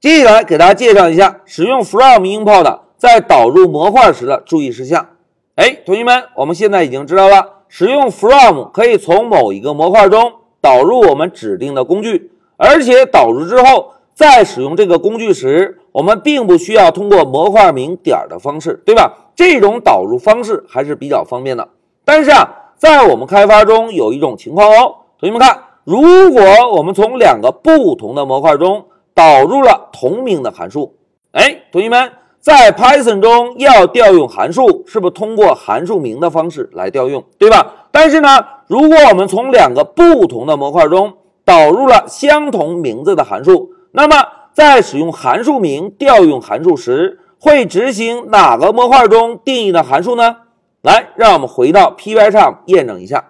接下来给大家介绍一下使用 from import 在导入模块时的注意事项。哎，同学们，我们现在已经知道了，使用 from 可以从某一个模块中导入我们指定的工具，而且导入之后，在使用这个工具时，我们并不需要通过模块名点的方式，对吧？这种导入方式还是比较方便的。但是啊，在我们开发中有一种情况哦，同学们看，如果我们从两个不同的模块中导入了同名的函数，哎，同学们，在 Python 中要调用函数，是不是通过函数名的方式来调用，对吧？但是呢，如果我们从两个不同的模块中导入了相同名字的函数，那么在使用函数名调用函数时，会执行哪个模块中定义的函数呢？来，让我们回到 Py 上验证一下。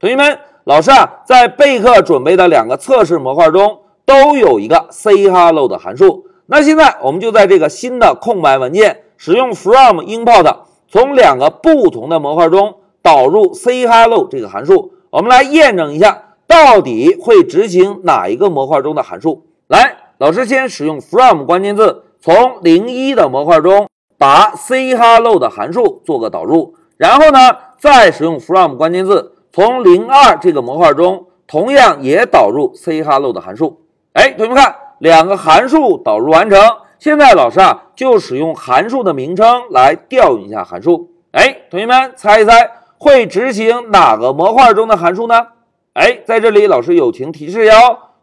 同学们，老师啊，在备课准备的两个测试模块中都有一个 say hello 的函数。那现在我们就在这个新的空白文件使用 from import，从两个不同的模块中导入 say hello 这个函数。我们来验证一下，到底会执行哪一个模块中的函数？来，老师先使用 from 关键字，从零一的模块中把 say hello 的函数做个导入，然后呢，再使用 from 关键字，从零二这个模块中同样也导入 say hello 的函数。哎，同学们看，两个函数导入完成。现在老师啊，就使用函数的名称来调用一下函数。哎，同学们猜一猜，会执行哪个模块中的函数呢？哎，在这里老师友情提示哟，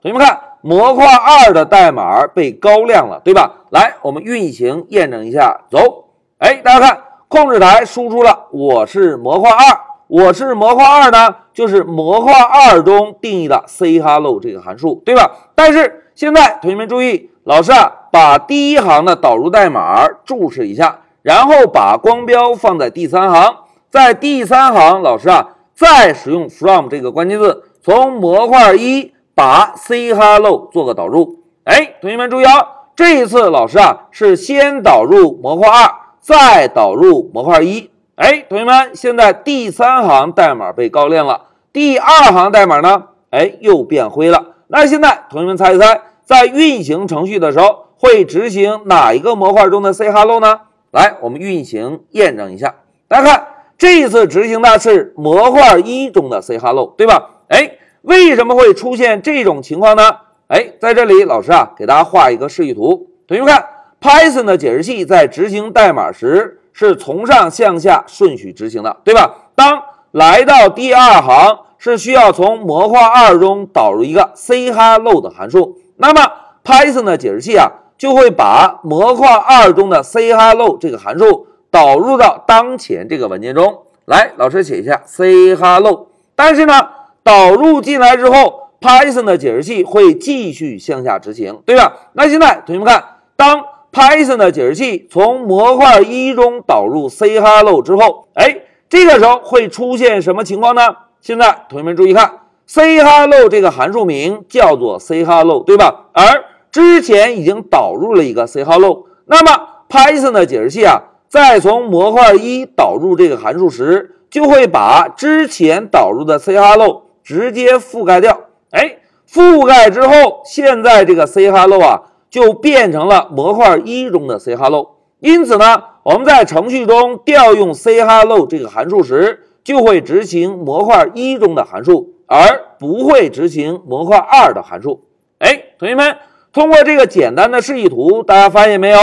同学们看。模块二的代码被高亮了，对吧？来，我们运行验证一下，走。哎，大家看，控制台输出了我是模块二，我是模块二呢，就是模块二中定义的 say hello 这个函数，对吧？但是现在同学们注意，老师啊，把第一行的导入代码注释一下，然后把光标放在第三行，在第三行，老师啊，再使用 from 这个关键字，从模块一。把 say hello 做个导入，哎，同学们注意啊，这一次老师啊是先导入模块二，再导入模块一。哎，同学们，现在第三行代码被高亮了，第二行代码呢，哎，又变灰了。那现在同学们猜一猜，在运行程序的时候会执行哪一个模块中的 say hello 呢？来，我们运行验证一下。大家看，这一次执行的是模块一中的 say hello，对吧？哎。为什么会出现这种情况呢？哎，在这里，老师啊，给大家画一个示意图。同学们看，Python 的解释器在执行代码时是从上向下顺序执行的，对吧？当来到第二行，是需要从模块二中导入一个 say hello 的函数，那么 Python 的解释器啊，就会把模块二中的 say hello 这个函数导入到当前这个文件中来。老师写一下 say hello，但是呢？导入进来之后，Python 的解释器会继续向下执行，对吧？那现在同学们看，当 Python 的解释器从模块一中导入 say hello 之后，哎，这个时候会出现什么情况呢？现在同学们注意看，say hello 这个函数名叫做 say hello，对吧？而之前已经导入了一个 say hello，那么 Python 的解释器啊，在从模块一导入这个函数时，就会把之前导入的 say hello。直接覆盖掉，哎，覆盖之后，现在这个 say hello 啊，就变成了模块一中的 say hello。因此呢，我们在程序中调用 say hello 这个函数时，就会执行模块一中的函数，而不会执行模块二的函数。哎，同学们，通过这个简单的示意图，大家发现没有？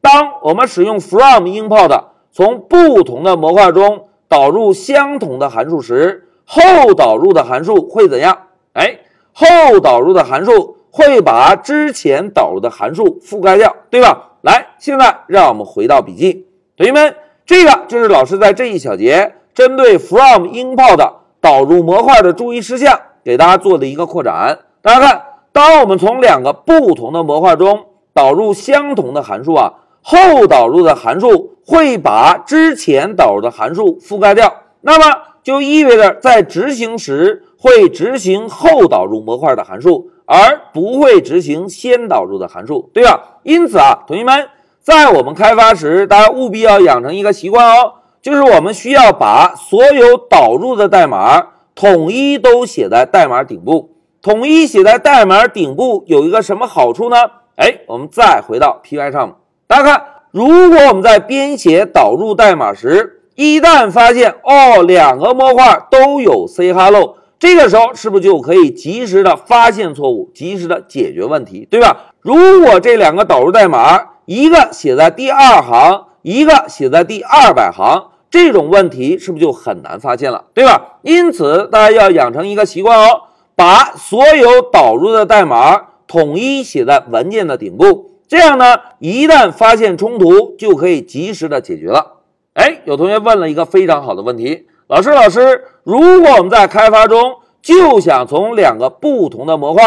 当我们使用 from import 从不同的模块中导入相同的函数时，后导入的函数会怎样？哎，后导入的函数会把之前导入的函数覆盖掉，对吧？来，现在让我们回到笔记，同学们，这个就是老师在这一小节针对 from import 导入模块的注意事项，给大家做的一个扩展。大家看，当我们从两个不同的模块中导入相同的函数啊，后导入的函数会把之前导入的函数覆盖掉，那么。就意味着在执行时会执行后导入模块的函数，而不会执行先导入的函数，对吧？因此啊，同学们，在我们开发时，大家务必要养成一个习惯哦，就是我们需要把所有导入的代码统一都写在代码顶部。统一写在代码顶部有一个什么好处呢？哎，我们再回到 Py 上，大家看，如果我们在编写导入代码时，一旦发现哦两个模块都有 say hello，这个时候是不是就可以及时的发现错误，及时的解决问题，对吧？如果这两个导入代码一个写在第二行，一个写在第二百行，这种问题是不是就很难发现了，对吧？因此，大家要养成一个习惯哦，把所有导入的代码。统一写在文件的顶部，这样呢，一旦发现冲突，就可以及时的解决了。哎，有同学问了一个非常好的问题，老师，老师，如果我们在开发中就想从两个不同的模块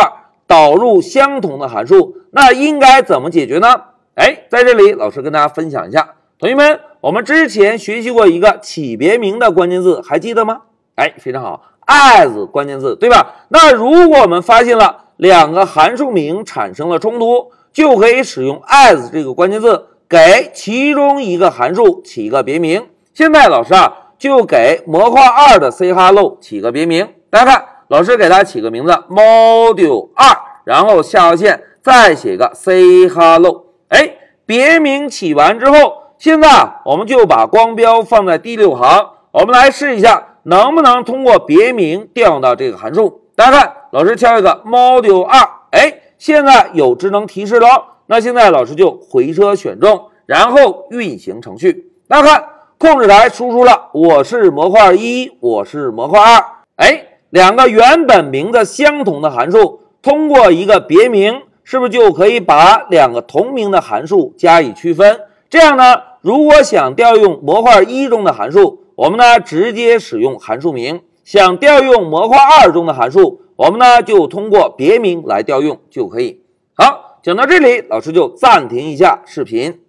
导入相同的函数，那应该怎么解决呢？哎，在这里，老师跟大家分享一下，同学们，我们之前学习过一个起别名的关键字，还记得吗？哎，非常好，as 关键字，对吧？那如果我们发现了。两个函数名产生了冲突，就可以使用 as 这个关键字给其中一个函数起一个别名。现在老师啊，就给模块二的 say hello 起个别名。大家看，老师给它起个名字 module 二，然后下划线再写个 say hello。哎，别名起完之后，现在，我们就把光标放在第六行，我们来试一下能不能通过别名调用到这个函数。大家看。老师敲一个 module 二，哎，现在有智能提示了。那现在老师就回车选中，然后运行程序。大家看，控制台输出了我是模块一，我是模块二。哎，两个原本名字相同的函数，通过一个别名，是不是就可以把两个同名的函数加以区分？这样呢，如果想调用模块一中的函数，我们呢直接使用函数名；想调用模块二中的函数。我们呢就通过别名来调用就可以。好，讲到这里，老师就暂停一下视频。